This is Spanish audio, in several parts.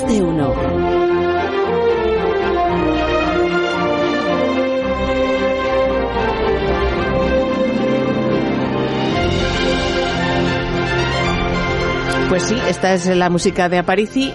Más de uno. Pues sí, esta es la música de Aparici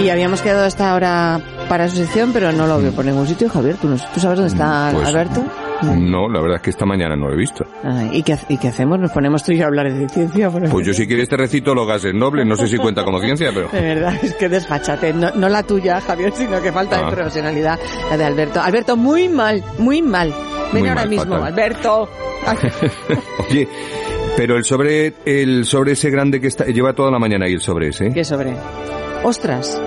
y habíamos quedado hasta ahora para su sección, pero no lo veo por ningún sitio. Javier, ¿tú, no- tú sabes dónde está Pues, Alberto? No, la verdad es que esta mañana no lo he visto. Ay, ¿y, qué, ¿Y qué hacemos? ¿Nos ponemos tú y yo a hablar de ciencia? Pues yo si quieres te recito los gases nobles, no sé si cuenta como ciencia, pero... De verdad, es que desfachate. No, no la tuya, Javier, sino que falta Ah. de profesionalidad la de Alberto. Alberto, muy mal, muy mal. Ven Muy ahora mal, mismo, fatal. Alberto. Oye, pero el sobre, el sobre ese grande que está, lleva toda la mañana ahí el sobre ese. ¿eh? ¿Qué sobre? Ostras.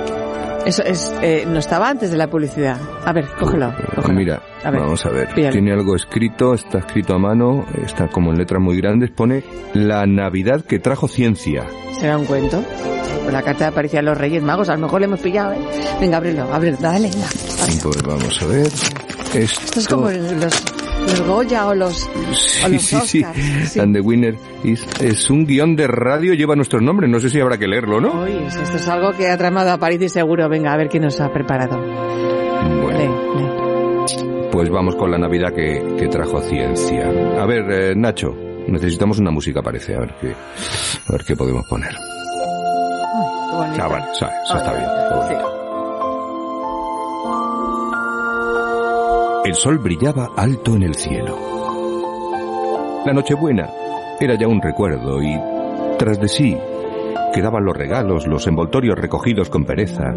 Eso es, eh, no estaba antes de la publicidad. A ver, cógelo. cógelo. Mira, A ver, vamos a ver. Tiene algo escrito, está escrito a mano, está como en letras muy grandes, pone la Navidad que trajo ciencia. ¿Será un cuento? La carta aparición de los Reyes Magos, a lo mejor le hemos pillado, ¿eh? Venga, ábrelo, ábrelo, dale, venga. Pues vamos a ver. Esto, Esto es como los, los Goya o los, o Sí, los sí, sí. Oscars. Sí. And the winner is- es un guion de radio, lleva nuestros nombres. No sé si habrá que leerlo, ¿no? Uy, esto es algo que ha tramado a París y seguro. Venga, a ver quién nos ha preparado. Bueno. Lee, lee. Pues vamos con la Navidad que, que trajo ciencia. A ver, eh, Nacho, necesitamos una música, parece. A ver qué, a ver qué podemos poner. Ah, vale, eso, eso está bien. El sol brillaba alto en el cielo. La Nochebuena era ya un recuerdo y, tras de sí, quedaban los regalos, los envoltorios recogidos con pereza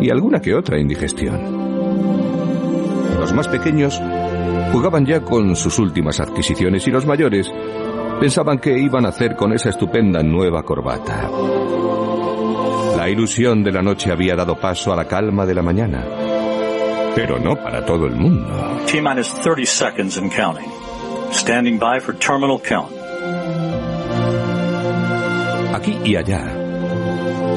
y alguna que otra indigestión. Los más pequeños jugaban ya con sus últimas adquisiciones y los mayores pensaban qué iban a hacer con esa estupenda nueva corbata. La ilusión de la noche había dado paso a la calma de la mañana. Pero no para todo el mundo. T minus 30 seconds and counting. Standing by for terminal count. Aquí y allá.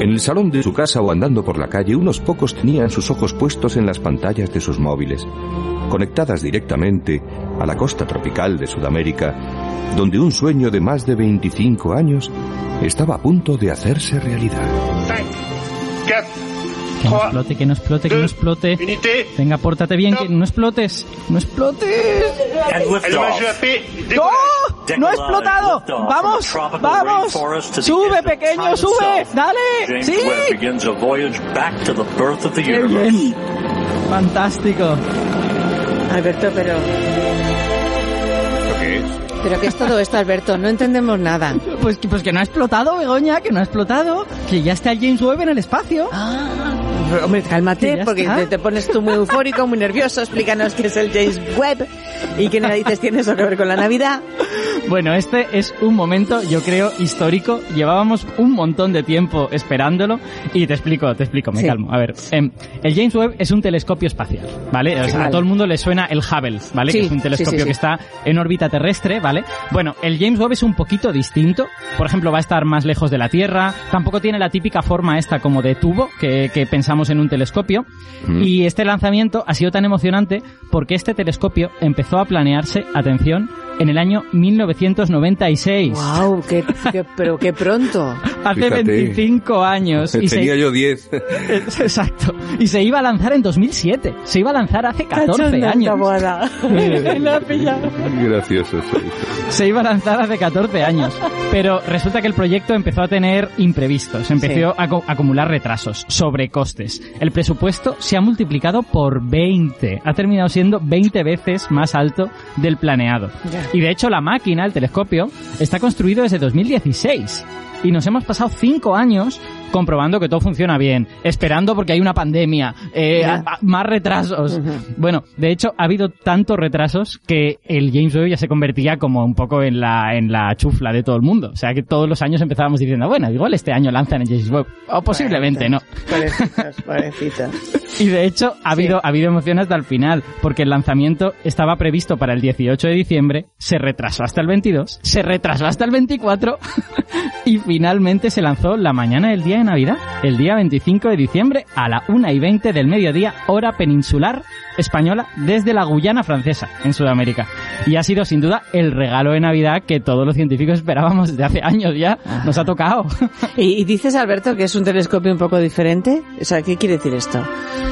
En el salón de su casa o andando por la calle, unos pocos tenían sus ojos puestos en las pantallas de sus móviles, conectadas directamente a la costa tropical de Sudamérica, donde un sueño de más de 25 años estaba a punto de hacerse realidad. Que no explote, que no explote, que no explote. Venga, pórtate bien, que no explotes. No explotes. ¡No! ¡No ha explotado! ¡Vamos! ¡Vamos! ¡Sube, pequeño, sube! ¡Dale! James ¡Sí! Webb begins a voyage back to the birth of the ¡Qué universe. bien! Fantástico. Alberto, pero... ¿Pero qué es todo esto, Alberto? No entendemos nada. Pues, que- pues que no ha explotado, Begoña, que no ha explotado. Que ya está el James Webb en el espacio. Ah, hombre, cálmate, porque te, te pones tú muy eufórico, muy nervioso. Explícanos qué es el James Webb y qué narices tiene eso que ver con la Navidad. Bueno, este es un momento, yo creo, histórico. Llevábamos un montón de tiempo esperándolo. Y te explico, te explico, me Sí. calmo. A ver, em, el James Webb es un telescopio espacial, ¿vale? O sea, Vale. a todo el mundo le suena el Hubble, ¿vale? Sí, que es un telescopio sí, sí. que está en órbita terrestre, ¿vale? Bueno, el James Webb es un poquito distinto. Por ejemplo, va a estar más lejos de la Tierra. Tampoco tiene la típica forma esta como de tubo que, que pensamos en un telescopio. Mm. Y este lanzamiento ha sido tan emocionante porque este telescopio empezó a planearse, atención, en el año 1996. ¡Wow! Qué, qué- pero qué pronto. Hace Fíjate. 25 años. Y se, Tenía yo 10. exacto. Y se iba a lanzar en 2007. Se iba a lanzar hace 14 Cachonda, años. La. Gracioso soy. Se iba a lanzar hace 14 años. Pero resulta que el proyecto empezó a tener imprevistos. Empezó a acu- acumular retrasos, sobrecostes. El presupuesto se ha multiplicado por 20. Ha terminado siendo 20 veces más alto del planeado. Ya. Y de hecho la máquina, el telescopio, está construido desde 2016. Y nos hemos pasado 5 años comprobando que todo funciona bien, esperando porque hay una pandemia, eh, a- a- más retrasos. Bueno, de hecho, ha habido tantos retrasos que el James Webb ya se convertía como un poco en la, en la chufla de todo el mundo. O sea, que todos los años empezábamos diciendo, bueno, igual este año lanzan el James Webb. O posiblemente no. Pobrecitos, pobrecitos. Y de hecho, ha habido, ha habido emoción hasta el final, porque el lanzamiento estaba previsto para el 18 de diciembre, se retrasó hasta el 22, se retrasó hasta el 24 y finalmente se lanzó la mañana del día de Navidad, el día 25 de diciembre a la 1 y 20 del mediodía, hora peninsular española, desde la Guyana francesa, en Sudamérica. Y ha sido sin duda el regalo de Navidad que todos los científicos esperábamos desde hace años ya. Nos ha tocado. ¿Y, y dices, Alberto, que es un telescopio un poco diferente? O sea, ¿qué quiere decir esto?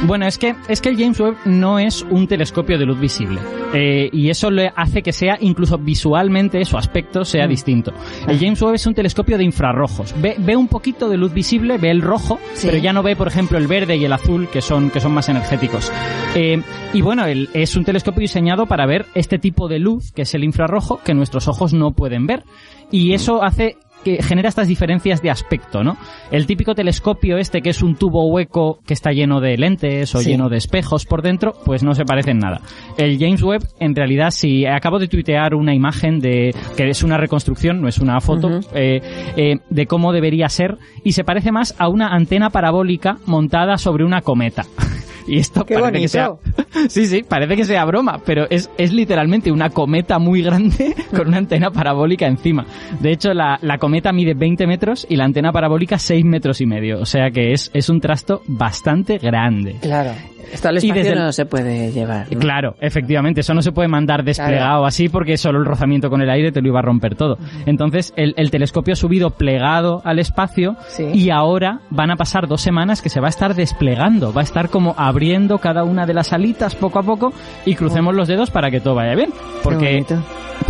Bueno, es que, es que el James Webb no es un telescopio de luz visible. Eh, y eso le hace que sea, incluso visualmente, su aspecto sea distinto. El James Webb es un telescopio de infrarrojos. Ve, ve un poquito de luz visible, ve el rojo, Sí. pero ya no ve, por ejemplo, el verde y el azul, que son, que son más energéticos. Eh, y bueno, el- es un telescopio diseñado para ver este tipo de luz, que es el infrarrojo, que nuestros ojos no pueden ver. Y eso hace que genera estas diferencias de aspecto, ¿no? El típico telescopio este que es un tubo hueco que está lleno de lentes o Sí. lleno de espejos por dentro, pues no se parece en nada. El James Webb, en realidad, si acabo de tuitear una imagen de que es una reconstrucción, no es una foto, eh, eh, de cómo debería ser y se parece más a una antena parabólica montada sobre una cometa. Y esto ¡Qué parece que sea, sí, sí, parece que sea broma, pero es, es literalmente una cometa muy grande con una antena parabólica encima. De hecho, la, la cometa mide 20 metros y la antena parabólica 6 metros y medio. O sea que es, es un trasto bastante grande. Claro. Esto al Y espacio el- no se puede llevar. ¿no? Claro, efectivamente, eso no se puede mandar desplegado Claro. así porque solo el rozamiento con el aire te lo iba a romper todo. Entonces, el, el telescopio ha subido plegado al espacio Sí. y ahora van a pasar dos semanas que se va a estar desplegando, va a estar como abriendo cada una de las alitas poco a poco y crucemos los dedos para que todo vaya bien. Porque,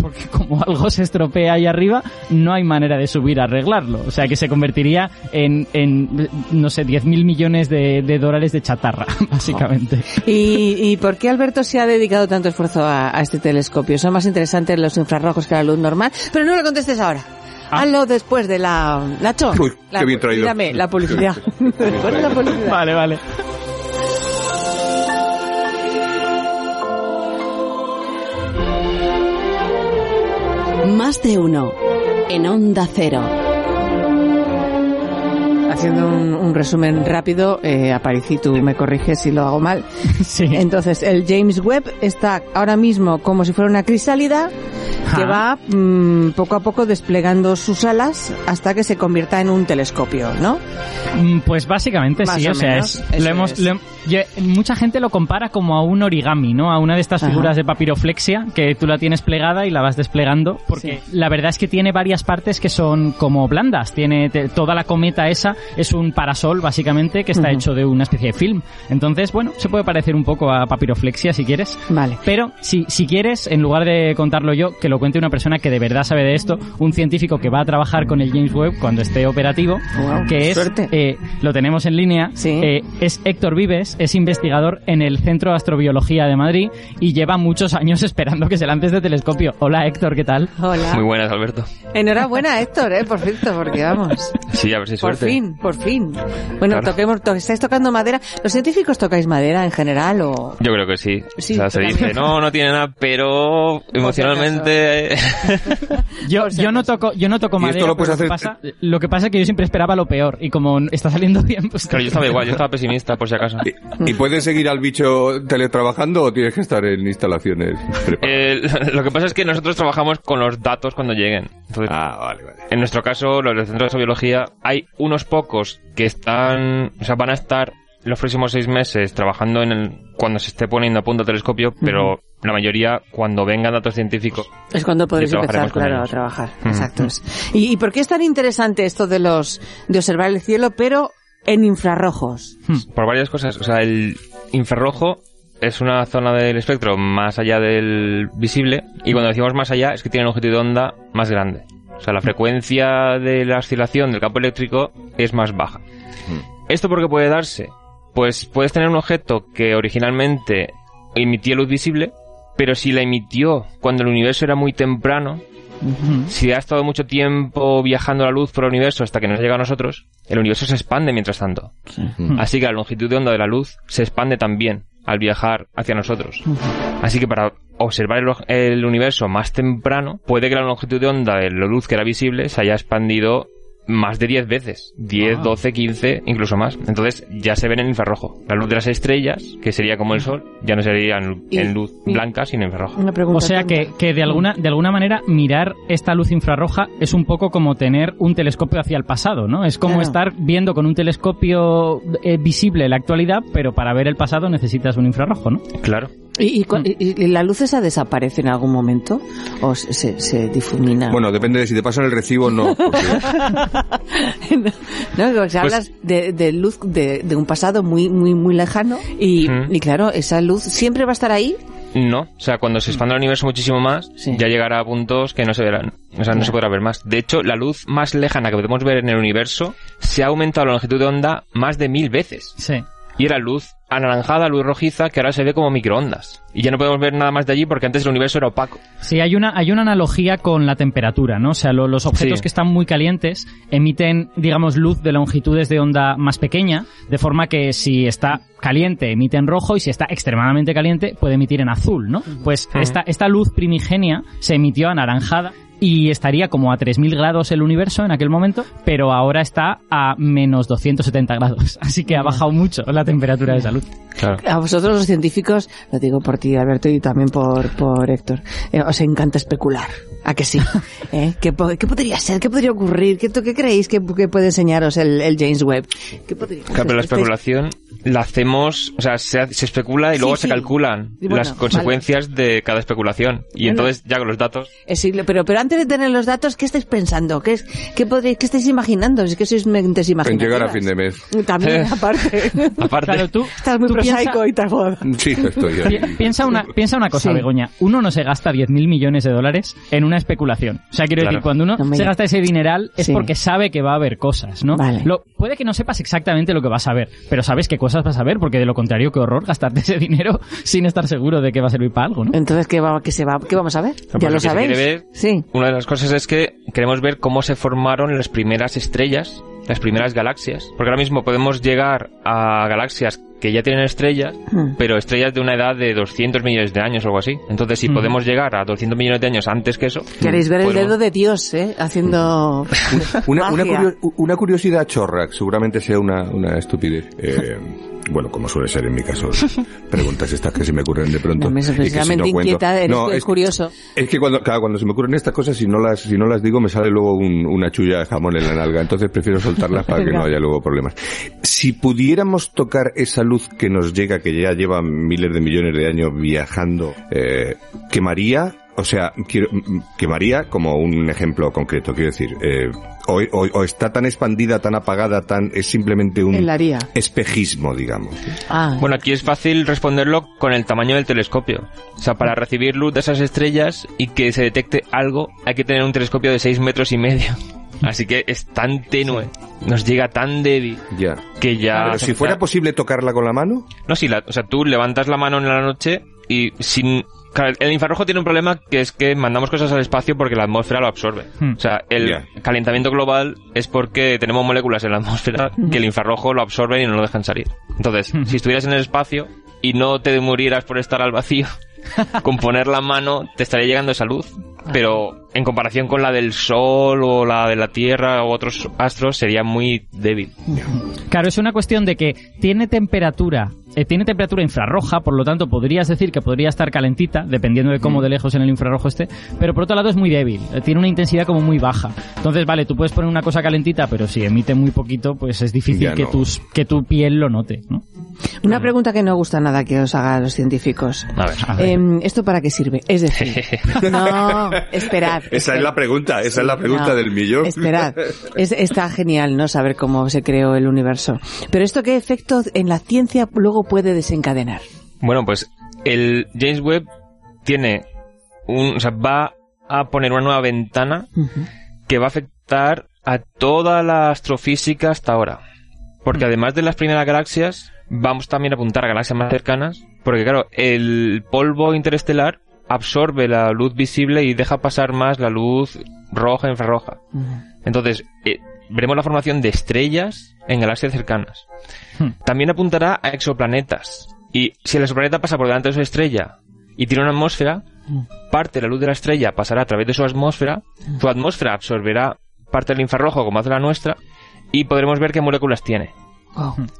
porque como algo se estropea ahí arriba, no hay manera de subir a arreglarlo. O sea que se convertiría en, en no sé, 10.000 millones de, de dólares de chatarra, básicamente. ¿Y, ¿Y por qué Alberto se ha dedicado tanto esfuerzo a, a este telescopio? Son más interesantes los infrarrojos que la luz normal, pero no lo contestes ahora. Ah. Hazlo después de la... Nacho, Uy, la, qué bien traído. Dígame, la publicidad. después de la publicidad. Vale, vale. Más de uno. En Onda Cero. Haciendo un, un resumen rápido, eh, Aparici, tú me corriges si lo hago mal. Sí. Entonces, el James Webb está ahora mismo como si fuera una crisálida que va mm, poco a poco desplegando sus alas hasta que se convierta en un telescopio, ¿no? Mm, Pues básicamente Más sí, o o sea, es, lo hemos, es. lo hem- yo- mucha gente lo compara como a un origami, ¿no? A una de estas Ajá. figuras de papiroflexia que tú la tienes plegada y la vas desplegando, porque la verdad es que tiene varias partes que son como blandas. Tiene te- toda la cometa esa es un parasol básicamente que está hecho de una especie de film. Entonces, bueno, se puede parecer un poco a papiroflexia si quieres. Vale. Pero si, si quieres, en lugar de contarlo yo, que lo cuente una persona que de verdad sabe de esto, un científico que va a trabajar con el James Webb cuando esté operativo, Wow, que es, suerte. eh, lo tenemos en línea, Sí. eh, es Héctor Vives, es investigador en el Centro de Astrobiología de Madrid y lleva muchos años esperando que se lance este telescopio. Hola Héctor, ¿qué tal? Hola. Muy buenas, Alberto. Enhorabuena, Héctor, eh, por cierto, porque vamos. Sí, a ver si hay Por suerte. fin, por fin. Bueno, Claro. toquemos, to- ¿estáis tocando madera? ¿Los científicos tocáis madera en general o...? Yo creo que sí. Sí, o sea, se dice, no, no tiene nada, pero emocionalmente... eh, Yo, no toco, yo no toco esto madera. lo puedes pero hacer- Lo, que pasa, lo que pasa es que yo siempre esperaba lo peor y como está saliendo bien, pues Claro, yo estaba igual, yo estaba pesimista, por si acaso. ¿Y, y puedes seguir al bicho teletrabajando o tienes que estar en instalaciones preparadas? Eh, lo que pasa es que nosotros trabajamos con los datos cuando lleguen. Entonces, ah, vale, vale. en nuestro caso, los del Centro de Biología, hay unos pocos que están, o sea, van a estar los próximos seis meses trabajando en el, cuando se esté poniendo a punto el telescopio, pero la mayoría cuando vengan datos científicos. Es cuando podéis Y empezar, claro, a trabajar. Mm. Exacto. es. ¿Y, y por qué es tan interesante esto de los de observar el cielo, pero en infrarrojos? Por varias cosas. O sea, el infrarrojo es una zona del espectro más allá del visible y cuando decimos más allá es que tiene una longitud de onda más grande. O sea, la frecuencia de la oscilación del campo eléctrico es más baja. ¿Esto por qué puede darse? Pues puedes tener un objeto que originalmente emitió luz visible, pero si la emitió cuando el universo era muy temprano, Si ha estado mucho tiempo viajando la luz por el universo hasta que nos llega a nosotros, el universo se expande mientras tanto. Así que la longitud de onda de la luz se expande también al viajar hacia nosotros. Así que para observar el, el universo más temprano, puede que la longitud de onda de la luz que era visible se haya expandido más de 10 veces. 10, Ah. 12, 15, incluso más. Entonces ya se ven en infrarrojo. La luz de las estrellas, que sería como el sol, ya no sería en, en luz blanca, sino infrarrojo. Una pregunta O sea que, que de alguna de alguna manera mirar esta luz infrarroja es un poco como tener un telescopio hacia el pasado, ¿no? Es como Claro. estar viendo con un telescopio eh, visible la actualidad, pero para ver el pasado necesitas un infrarrojo, ¿no? Claro. ¿Y, y cu- y- y la luz esa desaparece en algún momento? ¿O se, difumina? Bueno, depende de si te pasan el recibo o no. porque- no, porque Pues- hablas de, de luz de, de un pasado muy muy muy lejano y, Mm. y claro, esa luz siempre va a estar ahí. No, o sea, cuando se expanda el universo muchísimo más, Sí. ya llegará a puntos que no se verán. O sea, no se podrá ver más. De hecho, la luz más lejana que podemos ver en el universo se ha aumentado la longitud de onda más de mil veces. Sí. Y era luz anaranjada, luz rojiza, que ahora se ve como microondas. Y ya no podemos ver nada más de allí porque antes el universo era opaco. Sí, hay una, hay una analogía con la temperatura, ¿no? O sea, lo- los objetos Sí. que están muy calientes emiten, digamos, luz de longitudes de onda más pequeña, de forma que si está caliente emite en rojo y si está extremadamente caliente puede emitir en azul, ¿no? Pues esta, esta luz primigenia se emitió anaranjada y estaría como a 3.000 grados el universo en aquel momento, pero ahora está a menos 270 grados. Así que ha bajado mucho la temperatura de. Claro. A vosotros los científicos, lo digo por ti Alberto y también por, por Héctor, eh, os encanta especular. ¿A que sí? ¿Eh? ¿Qué, qué podría ser? ¿Qué podría ocurrir? ¿Qué, qué creéis que, que puede enseñaros el, el James Webb? ¿Qué podría Claro, pero la especulación la hacemos, o sea, se, se especula y Sí, luego sí. se calculan bueno, las consecuencias de cada especulación. Y Bueno. entonces, ya con los datos, Eh, sí, pero, pero antes de tener los datos, ¿qué estáis pensando? ¿Qué, es, qué, podréis, qué estáis imaginando? Es que sois mentes en imaginativas. llegar a fin de mes. También, aparte. aparte, Claro, tú, Estás muy tú piensa- prosaico y tal. joder. Sí, estoy ahí. Piensa una, piensa una cosa, Sí. Begoña. Uno no se gasta 10.000 millones de dólares en una especulación. O sea, quiero Claro. decir, cuando uno se gasta ese dineral es Sí. porque sabe que va a haber cosas, ¿no? Vale. Lo, puede que no sepas exactamente lo que vas a ver, pero sabes qué cosas vas a ver, porque de lo contrario, qué horror gastarte ese dinero sin estar seguro de que va a servir para algo, ¿no? Entonces, ¿qué, va, qué, se va, ¿qué vamos a ver? ¿Ya lo sabéis? ver- Sí. Una de las cosas es que queremos ver cómo se formaron las primeras estrellas, las primeras galaxias. Porque ahora mismo podemos llegar a galaxias que ya tienen estrellas, Hmm. pero estrellas de una edad de 200 millones de años o algo así. Entonces, si Mm. podemos llegar a 200 millones de años antes que eso... Queréis ver el dedo de Dios, ¿eh? Haciendo Una, curiosidad chorra, que seguramente sea una, una estupidez. Eh, bueno, como suele ser en mi caso, preguntas estas que se me ocurren de pronto. No, me y que si no cuento- inquieta, eres No, es es, curioso. es que cuando, claro, cuando se me ocurren estas cosas, si no las, si no las digo, me sale luego un- una chulla de jamón en la nalga. Entonces prefiero soltarlas para que no haya luego problemas. Si pudiéramos tocar esa luz que nos llega, que ya lleva miles de millones de años viajando, eh, quemaría, o sea, quiero, mm, quemaría como un ejemplo concreto, quiero decir, eh, o, o- o está tan expandida, tan apagada, tan, es simplemente un espejismo, digamos. Ah, Bueno, aquí es fácil responderlo con el tamaño del telescopio. O sea, para recibir luz de esas estrellas y que se detecte algo, hay que tener un telescopio de 6 metros y medio. Así que es tan tenue, nos llega tan débil, Ya. que ya... Pero si fuera posible tocarla con la mano, No, sí, la- o sea, tú levantas la mano en la noche y sin... claro, el infrarrojo tiene un problema que es que mandamos cosas al espacio porque la atmósfera lo absorbe. Hmm. O sea, el calentamiento global es porque tenemos moléculas en la atmósfera que el infrarrojo lo absorbe y no lo dejan salir. Entonces, si estuvieras en el espacio y no te murieras por estar al vacío, con poner la mano te estaría llegando esa luz. Pero en comparación con la del Sol o la de la Tierra o otros astros sería muy débil. Claro, es una cuestión de que tiene temperatura, eh, tiene temperatura infrarroja, por lo tanto podrías decir que podría estar calentita, dependiendo de Mm. cómo de lejos en el infrarrojo esté, pero por otro lado es muy débil, eh, tiene una intensidad como muy baja. Entonces, vale, tú puedes poner una cosa calentita, pero si emite muy poquito, pues es difícil que, tus, que tu piel lo note, ¿no? una pregunta que no gusta nada que os haga a los científicos. A ver. A ver. Em, ¿Esto para qué sirve? Es decir, no, esperad. esa es la pregunta, esa es la pregunta No, del millón. Esperad. Es- está genial, ¿no? Saber cómo se creó el universo. Pero esto qué efecto en la ciencia luego puede desencadenar. Bueno, pues el James Webb tiene un, o sea, va a poner una nueva ventana que va a afectar a toda la astrofísica hasta ahora. Porque además de las primeras galaxias, vamos también a apuntar a galaxias más cercanas, porque claro, el polvo interestelar absorbe la luz visible y deja pasar más la luz roja e infrarroja. Entonces, eh, veremos la formación de estrellas en galaxias cercanas. Hmm. También apuntará a exoplanetas. Y si el exoplaneta pasa por delante de su estrella y tiene una atmósfera, parte de la luz de la estrella pasará a través de su atmósfera, su atmósfera absorberá parte del infrarrojo como hace la nuestra y podremos ver qué moléculas tiene.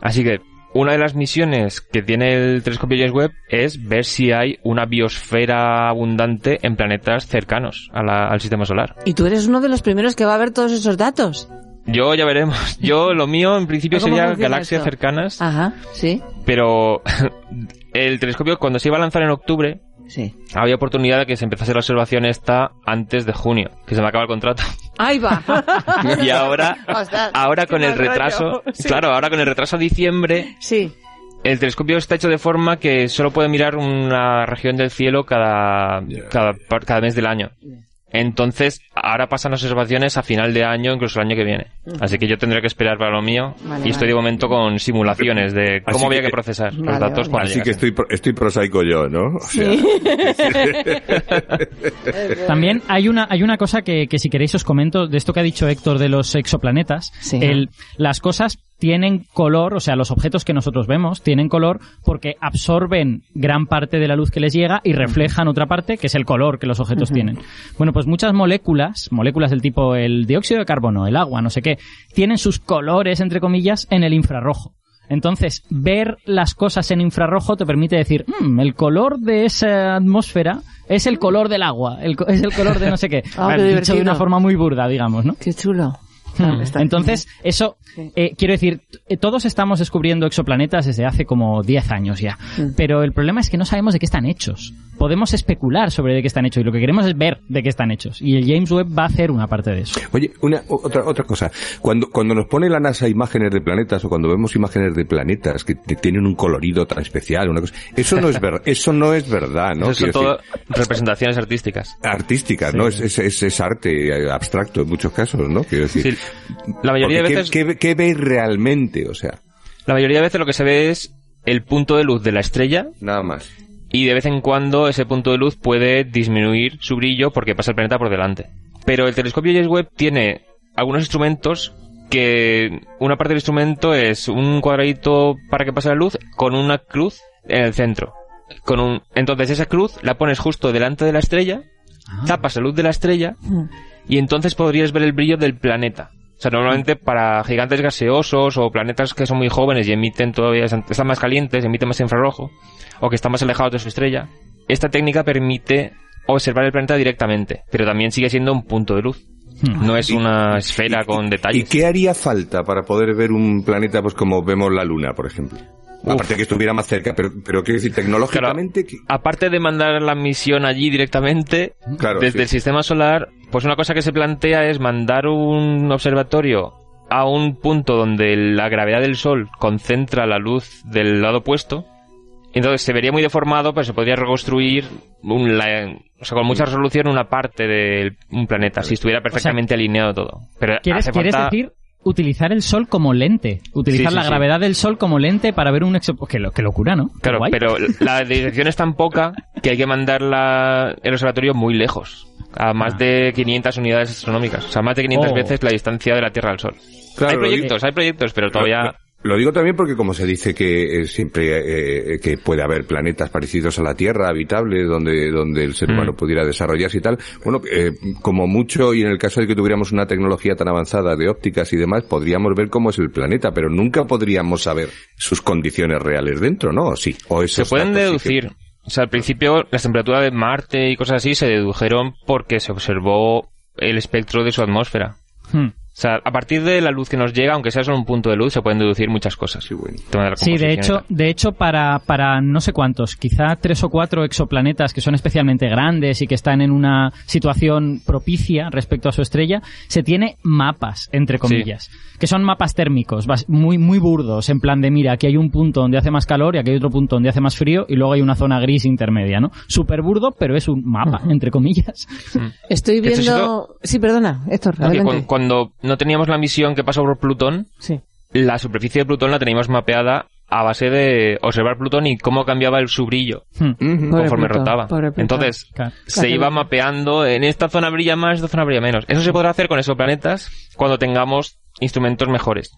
Así que una de las misiones que tiene el telescopio James Webb es ver si hay una biosfera abundante en planetas cercanos a la- al sistema solar. Y tú eres uno de los primeros que va a ver todos esos datos. Yo ya veremos. Yo lo mío en principio ¿Cómo sería galaxias esto? cercanas, Ajá, sí, pero el telescopio cuando se iba a lanzar en octubre sí. había oportunidad de que se empezase la observación esta antes de junio, que se me acaba el contrato. Ahí va. Y ahora, Ostras, ahora con el retraso, Sí. claro, ahora con el retraso a diciembre, Sí. el telescopio está hecho de forma que solo puede mirar una región del cielo cada, cada, cada mes del año. Entonces, ahora pasan las observaciones a final de año, incluso el año que viene. Así que yo tendré que esperar para lo mío. Vale, y estoy vale. de momento con simulaciones de Así cómo había que- que procesar Vale, los datos vale. cuando Así que estoy, estoy prosaico yo, ¿no? O sea, También hay una, hay una cosa que, que si queréis os comento de esto que ha dicho Héctor de los exoplanetas. Sí. El- las cosas tienen color, o sea, los objetos que nosotros vemos tienen color porque absorben gran parte de la luz que les llega y reflejan otra parte, que es el color que los objetos tienen. Bueno, pues muchas moléculas, moléculas del tipo el dióxido de carbono, el agua, no sé qué, tienen sus colores, entre comillas, en el infrarrojo. Entonces, ver las cosas en infrarrojo te permite decir, "Mm, el color de esa atmósfera es el color del agua, el co- es el color de no sé qué. Ah, qué dicho de una forma muy burda, digamos, ¿no? Qué chulo. Hmm. Está- Entonces, eso, eh, quiero decir, todos estamos descubriendo exoplanetas desde hace como 10 años ya. Mm. Pero el problema es que no sabemos de qué están hechos. Podemos especular sobre de qué están hechos y lo que queremos es ver de qué están hechos. Y el James Webb va a hacer una parte de eso. Oye, una, otra, otra cosa. Cuando, cuando nos pone la NASA imágenes de planetas o cuando vemos imágenes de planetas que tienen un colorido tan especial, una cosa, eso no es ver, eso no es verdad, ¿no? Eso son todo decir, representaciones artísticas. artísticas, ¿no? Es, es, es, es arte abstracto en muchos casos, ¿no? Quiero decir. Sí, la mayoría de porque ¿qué- veces ¿qué, qué, veis realmente? O sea, La mayoría de veces lo que se ve es el punto de luz de la estrella nada más. y de vez en cuando ese punto de luz puede disminuir su brillo porque pasa el planeta por delante. Pero el telescopio James Webb tiene algunos instrumentos que una parte del instrumento es un cuadradito para que pase la luz con una cruz en el centro. Con un, entonces esa cruz la pones justo delante de la estrella, tapas la luz de la estrella Mm. Y entonces podrías ver el brillo del planeta. O sea, normalmente para gigantes gaseosos o planetas que son muy jóvenes y emiten todavía, están más calientes, emiten más infrarrojo, o que están más alejados de su estrella, esta técnica permite observar el planeta directamente, pero también sigue siendo un punto de luz. Hmm. No es una esfera con ¿Y detalles. qué haría falta para poder ver un planeta pues como vemos la Luna, por ejemplo? Aparte que estuviera más cerca, pero, pero quiero decir, tecnológicamente, ¿qué- Aparte de mandar la misión allí directamente, Claro, desde sí. el sistema solar, pues una cosa que se plantea es mandar un observatorio a un punto donde la gravedad del Sol concentra la luz del lado opuesto. Entonces se vería muy deformado, pero se podría reconstruir un, la- o sea, con mucha resolución una parte de un planeta, si estuviera perfectamente alineado todo. Pero ¿Quieres, hace quieres falta... decir utilizar el Sol como lente? Utilizar Sí, sí, la sí. gravedad del Sol como lente para ver un exo... Qué, lo- qué locura, ¿no? Claro, guay. pero la dirección es tan poca que hay que mandar la- el observatorio muy lejos, a más Ah. de 500 unidades astronómicas, o sea, más de 500 Oh. veces la distancia de la Tierra al Sol. Claro, hay proyectos, hay proyectos, pero todavía... Lo digo también porque como se dice que eh, siempre eh, que puede haber planetas parecidos a la Tierra, habitables, donde, donde el ser Mm. humano pudiera desarrollarse y tal, bueno, eh, como mucho, y en el caso de que tuviéramos una tecnología tan avanzada de ópticas y demás, podríamos ver cómo es el planeta, pero nunca podríamos saber sus condiciones reales dentro, ¿no? ¿O sí. O Se pueden que- deducir. O sea, al principio las temperaturas de Marte y cosas así se dedujeron porque se observó el espectro de su atmósfera. Hmm. O sea, a partir de la luz que nos llega, aunque sea solo un punto de luz, se pueden deducir muchas cosas. Sí, bueno. De Sí, de hecho, de hecho para, para no sé cuántos, quizá tres o cuatro exoplanetas que son especialmente grandes y que están en una situación propicia respecto a su estrella, se tiene mapas, entre comillas, que son mapas térmicos, muy, muy burdos, en plan de, mira, aquí hay un punto donde hace más calor y aquí hay otro punto donde hace más frío y luego hay una zona gris intermedia, ¿no? Súper burdo, pero es un mapa, entre comillas. Estoy viendo... Sí, perdona, Héctor, adelante. cu- cuando no teníamos la misión que pasó por Plutón, Sí. la superficie de Plutón la teníamos mapeada a base de observar Plutón y cómo cambiaba el su brillo Hmm. Conforme Plutón, rotaba. Entonces, Claro. se iba mapeando en esta zona brilla más, esta zona brilla menos. Eso se podrá hacer con esos planetas cuando tengamos instrumentos mejores.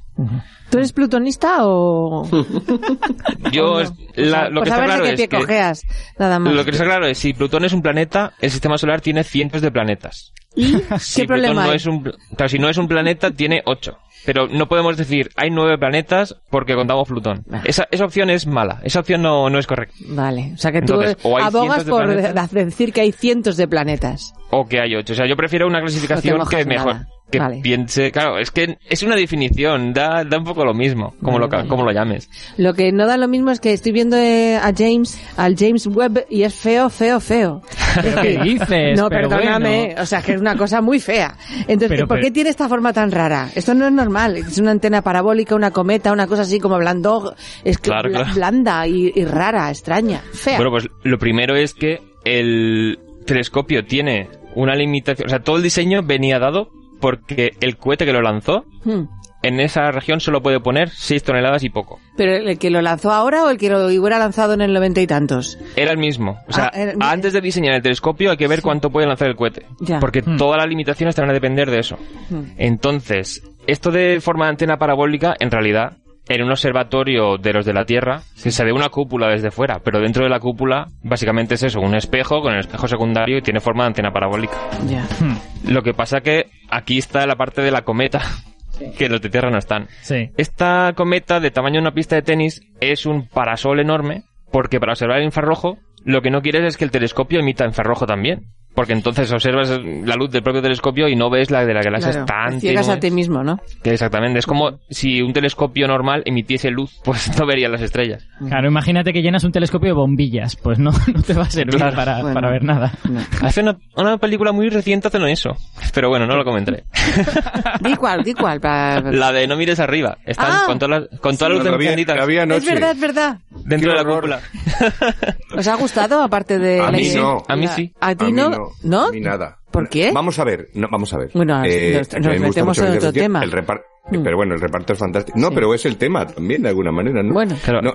¿Tú eres plutonista o...? Yo, Pues la- lo pues que a está claro es que cojeas, nada más. Lo que está claro es si Plutón es un planeta, el sistema solar tiene cientos de planetas. ¿Y Si qué Plutón problema no es un, claro, si no es un planeta, tiene ocho. Pero no podemos decir hay nueve planetas porque contamos Plutón. Ah. Esa, esa opción es mala. Esa opción no, no es correcta. Vale, o sea que tú Entonces, abogas de por planetas. de- decir que hay cientos de planetas. O que hay ocho. O sea, yo prefiero una clasificación mojas que mejor. nada. Que Vale. piense. Claro, es que es una definición. Da, da un poco lo mismo. Como, Vale, lo, vale. como lo llames. Lo que no da lo mismo es que estoy viendo eh, a James, al James Webb, y es feo, feo, feo. ¿Pero qué dices? No, Pero perdóname, bueno. o sea, que es una cosa muy fea. Entonces, Pero- ¿por qué tiene esta forma tan rara? Esto no es normal. Es una antena parabólica, una cometa, una cosa así como blando, es que Claro, claro. blanda y, y rara, extraña, fea. Bueno, pues lo primero es que el telescopio tiene una limitación. O sea, todo el diseño venía dado porque el cohete que lo lanzó Hmm. en esa región solo puede poner 6 toneladas y poco. ¿Pero el que lo lanzó ahora o el que lo hubiera lanzado en el noventa y tantos? Era el mismo. O sea, Ah, era- antes de diseñar el telescopio hay que ver cuánto puede lanzar el cohete. Ya. Porque Hmm. todas las limitaciones te van a depender de eso. Hmm. Entonces, esto de forma de antena parabólica, en realidad, en un observatorio de los de la Tierra, se se ve una cúpula desde fuera, pero dentro de la cúpula, básicamente es eso, un espejo con el espejo secundario y tiene forma de antena parabólica. Ya. Hmm. Lo que pasa que aquí está la parte de la cometa, que los de Tierra no están. Sí. Esta cometa de tamaño de una pista de tenis es un parasol enorme porque para observar el infrarrojo lo que no quieres es que el telescopio emita infrarrojo también. Porque entonces observas la luz del propio telescopio y no ves la de la galaxia Claro, tan te ciegas a ti mismo, ¿no? que exactamente. Es como si un telescopio normal emitiese luz, pues no verías las estrellas. Claro, imagínate que llenas un telescopio de bombillas. Pues no, no te va a servir Claro. para, Bueno. para ver nada. No. Hace una, una película muy reciente hacen eso. Pero bueno, no lo comentaré. Di cuál, di cuál. pa- La de no mires arriba. Están Ah, con toda la, con toda la luz Había- encendida Es verdad, es verdad. dentro Qué de la horror. cúpula. ¿Os ha gustado aparte de A la mí no. A mí sí. ¿A ti A mí no? No. Mí nada. ¿Por qué? Vamos a ver, no, vamos a ver. Bueno, Eh, nos- nos me metemos en otro tema. El repar- Mm. Pero bueno, el reparto es fantástico. No, pero es el tema también, de alguna manera, ¿no? Bueno. Claro. No,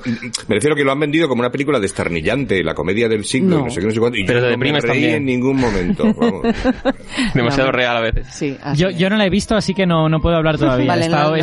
me refiero que lo han vendido como una película destarnillante, la comedia del siglo, No. y no sé qué, no sé cuánto. Y Pero yo te no me reí también. en ningún momento. Vamos. Demasiado No. real a veces. Sí, Yo, yo no la he visto, así que no, no puedo hablar todavía. Vale, te la haciendo, he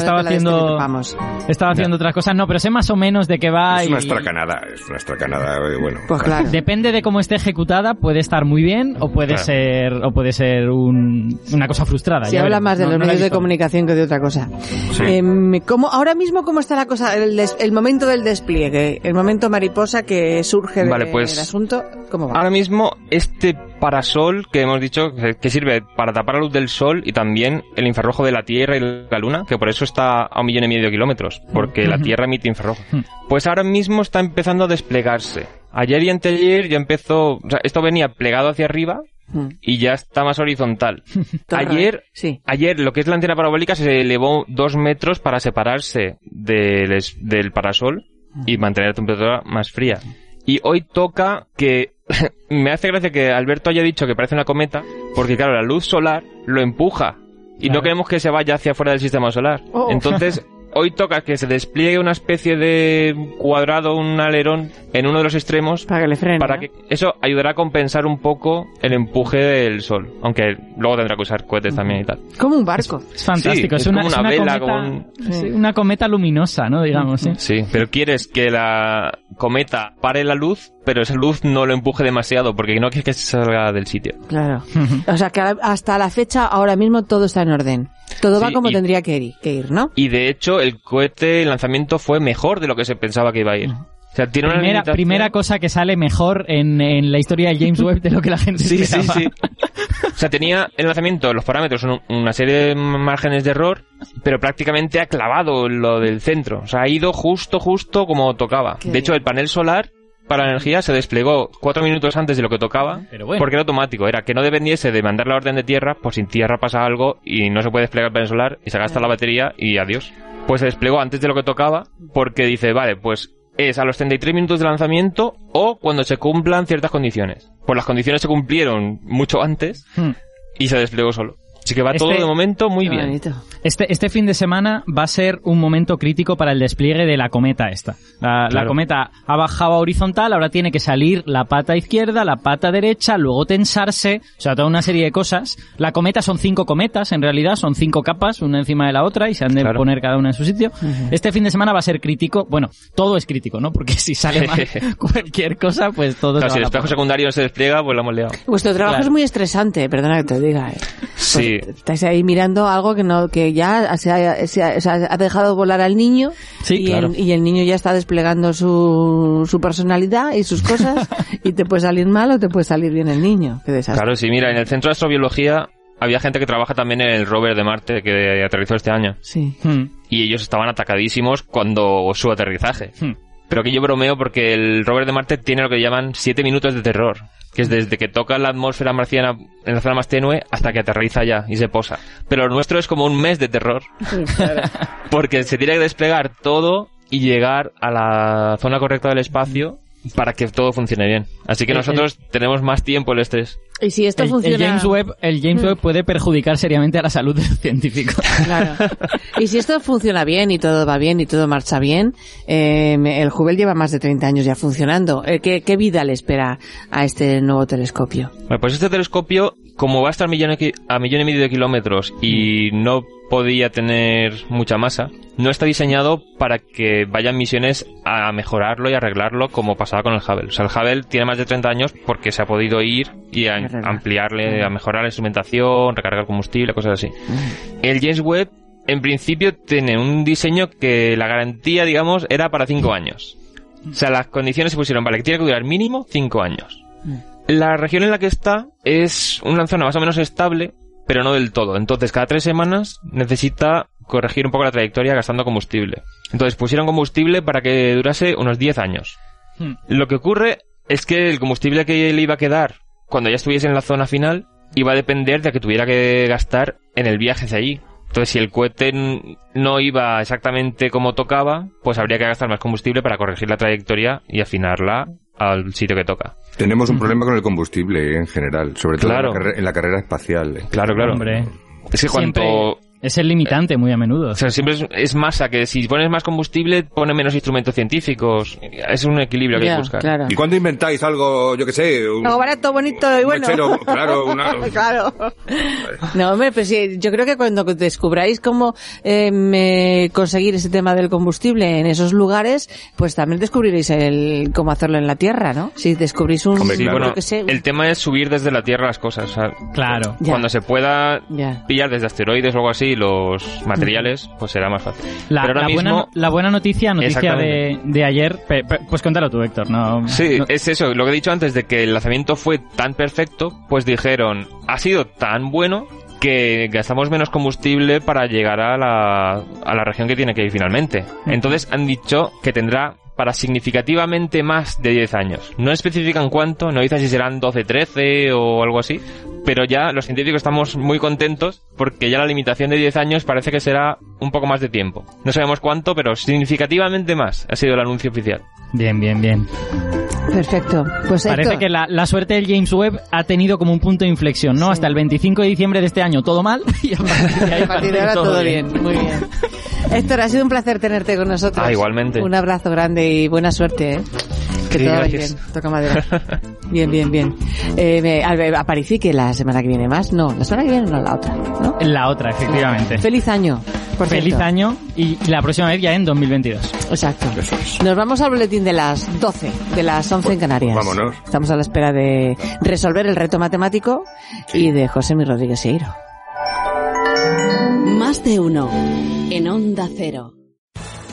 estado haciendo otras cosas. No, pero sé más o menos de qué va. es y- una estracanada, es una estracanada, eh, bueno. Pues claro. Depende de cómo esté ejecutada, puede estar muy bien o puede Claro. ser o puede ser un- una cosa frustrada. Si ya habla veremos. más de los medios de comunicación que de otra cosa. Sí. Em, ¿cómo- ahora mismo, ¿cómo está la cosa? El, des- el momento del despliegue, el momento mariposa que surge pues- del asunto, ¿cómo va? Ahora mismo, este parasol que hemos dicho que- que sirve para tapar la luz del sol y también el infrarrojo de la Tierra y la Luna, que por eso está a un millón y medio de kilómetros, porque la. Tierra emite infrarrojo. Pues ahora mismo está empezando a desplegarse. Ayer y anteayer ya empezó, o sea, esto venía plegado hacia arriba Mm. y ya está más horizontal. Ayer, Sí. ayer lo que es la antena parabólica se elevó dos metros para separarse del, del parasol y mantener la temperatura más fría. Y hoy toca que me hace gracia que Alberto haya dicho que parece una cometa, porque claro, la luz solar lo empuja y Claro. no queremos que se vaya hacia afuera del sistema solar. Oh. Entonces, hoy toca que se despliegue una especie de cuadrado, un alerón en uno de los extremos Para que le frene. para ¿no? que eso ayudará a compensar un poco el empuje del sol, aunque luego tendrá que usar cohetes también y tal. Como un barco. Es fantástico, Sí, es, es una, como es una una vela, cometa, como un- sí, una cometa luminosa, ¿no? Digamos, sí. Sí, pero quieres que la cometa pare la luz, pero esa luz no lo empuje demasiado porque no quieres que se salga del sitio. Claro. O sea que hasta la fecha, ahora mismo todo está en orden. Todo va como y- tendría que ir, que ir, ¿no? Y de hecho, el cohete, el lanzamiento fue mejor de lo que se pensaba que iba a ir. O sea, tiene una Primera, limitación- primera cosa que sale mejor en, en la historia de James Webb de lo que la gente Sí, sí, esperaba. sí. O sea, tenía el lanzamiento, los parámetros son un- una serie de márgenes de error, pero prácticamente ha clavado lo del centro. O sea, ha ido justo, justo como tocaba. Qué de hecho, bien. el panel solar para la energía se desplegó cuatro minutos antes de lo que tocaba, Pero bueno. porque era automático. Era que no dependiese de mandar la orden de tierra, pues sin tierra pasa algo y no se puede desplegar el panel solar y se gasta la batería y adiós. Pues se desplegó antes de lo que tocaba, porque dice, vale, pues es a los 33 minutos de lanzamiento o cuando se cumplan ciertas condiciones. Pues las condiciones se cumplieron mucho antes Hmm. y se desplegó solo. Así que va Este- todo de momento muy bien. bonito. Este, este fin de semana va a ser un momento crítico para el despliegue de la cometa esta. La, cometa ha bajado a horizontal, ahora tiene que salir la pata izquierda, la pata derecha, luego tensarse, o sea, toda una serie de cosas. La cometa son cinco cometas, en realidad, son cinco capas, una encima de la otra, y se han de Claro. poner cada una en su sitio. Este fin de semana va a ser crítico, bueno, todo es crítico, ¿no? Porque si sale mal cualquier cosa, pues todo Claro, se si el espejo secundario no se despliega, pues lo hemos liado. Vuestro trabajo Claro. es muy estresante, perdona que te diga. ¿eh? Pues Sí. estáis ahí mirando algo que no que ya se ha, se ha- se ha dejado volar al niño Sí, y, claro. el, y el niño ya está desplegando su, su personalidad y sus cosas y te puede salir mal o te puede salir bien el niño. Qué desastre. Claro, sí, mira, en el centro de astrobiología había gente que trabaja también en el rover de Marte que aterrizó este año. Sí. Hmm. Y ellos estaban atacadísimos cuando su aterrizaje. Hmm. Pero aquí yo bromeo porque el rover de Marte tiene lo que llaman 7 minutos de terror. Que es desde que toca la atmósfera marciana en la zona más tenue hasta que aterriza ya y se posa. Pero lo nuestro es como un mes de terror. Porque se tiene que desplegar todo y llegar a la zona correcta del espacio para que todo funcione bien. Así que El- nosotros tenemos más tiempo el estrés. Y si esto El, el funciona... James Webb, el James Webb puede perjudicar seriamente a la salud del científico. Claro. Y si esto funciona bien y todo va bien y todo marcha bien, eh, el Hubble lleva más de 30 años ya funcionando. Eh, ¿qué, ¿Qué vida le espera a este nuevo telescopio? Bueno, pues este telescopio, como va a estar millón a millón y medio de kilómetros y no podía tener mucha masa, no está diseñado para que vayan misiones a mejorarlo y arreglarlo como pasaba con el Hubble. O sea, el Hubble tiene más de 30 años porque se ha podido ir y a ampliarle, a mejorar la instrumentación, recargar combustible, cosas así. El James Webb, en principio, tiene un diseño que la garantía, digamos, era para 5 años. O sea, las condiciones se pusieron, vale, que tiene que durar mínimo 5 años. La región en la que está es una zona más o menos estable, pero no del todo. Entonces, cada tres semanas necesita corregir un poco la trayectoria gastando combustible. Entonces, pusieron combustible para que durase unos 10 años. Hmm. Lo que ocurre es que el combustible que le iba a quedar cuando ya estuviese en la zona final iba a depender de que tuviera que gastar en el viaje hacia allí. Entonces, si el cohete no iba exactamente como tocaba, pues habría que gastar más combustible para corregir la trayectoria y afinarla al sitio que toca. Tenemos un problema con el combustible eh, en general, sobre todo Claro. en, la en la carrera espacial. eh. Claro, claro. Hombre, Es que siempre cuanto... es el limitante muy a menudo. O sea, siempre es, es masa, que si pones más combustible, pone menos instrumentos científicos. Es un equilibrio que hay que buscar. claro. ¿Y cuándo inventáis algo, yo que sé? un- Algo barato, bonito y bueno. mechero, claro, una- claro. No, hombre, pues sí, yo creo que cuando descubráis cómo eh, me- conseguir ese tema del combustible en esos lugares, pues también descubriréis el cómo hacerlo en la Tierra, ¿no? Si descubrís un, Hombre, Sí, Claro. bueno, qué sé, un- el tema es subir desde la Tierra las cosas. o sea, Claro. Ya. Cuando se pueda Ya. pillar desde asteroides o algo así los materiales, pues será más fácil. La, Pero ahora la mismo... buena, la buena noticia, noticia de, de ayer, pe- pe- pues cuéntalo tú, Héctor. No, Sí, no- es eso, lo que he dicho antes de que el lanzamiento fue tan perfecto, pues dijeron, ha sido tan bueno que gastamos menos combustible para llegar a la, a la región que tiene que ir finalmente. Entonces han dicho que tendrá para significativamente más de 10 años. No especifican cuánto, no dicen si serán 12, 13 o algo así, pero ya los científicos estamos muy contentos porque ya la limitación de 10 años parece que será un poco más de tiempo. No sabemos cuánto, pero significativamente más ha sido el anuncio oficial. Bien, bien, bien. Perfecto. Pues Parece Héctor, que la, la suerte del James Webb ha tenido como un punto de inflexión, ¿no? Sí. Hasta el 25 de diciembre de este año todo mal y a partir de ahí a partir de ahora parece todo bien. Muy bien. Héctor, ha sido un placer tenerte con nosotros. Ah, igualmente. Un abrazo grande y buena suerte, ¿eh? Que Sí, todo vaya gracias. bien. Toca madera. Bien, bien, bien. Eh, me- a ver, aparece que la semana que viene más. No, la semana que viene no, la otra. ¿no? La otra, efectivamente. Feliz año. Por Feliz cierto. año y la próxima vez ya en 2022. Exacto. Nos vamos al boletín de las 12, de las 11 en Canarias. Vámonos. Estamos a la espera de resolver el reto matemático y de José Mi Rodríguez Seiro. Más de uno. En Onda Cero.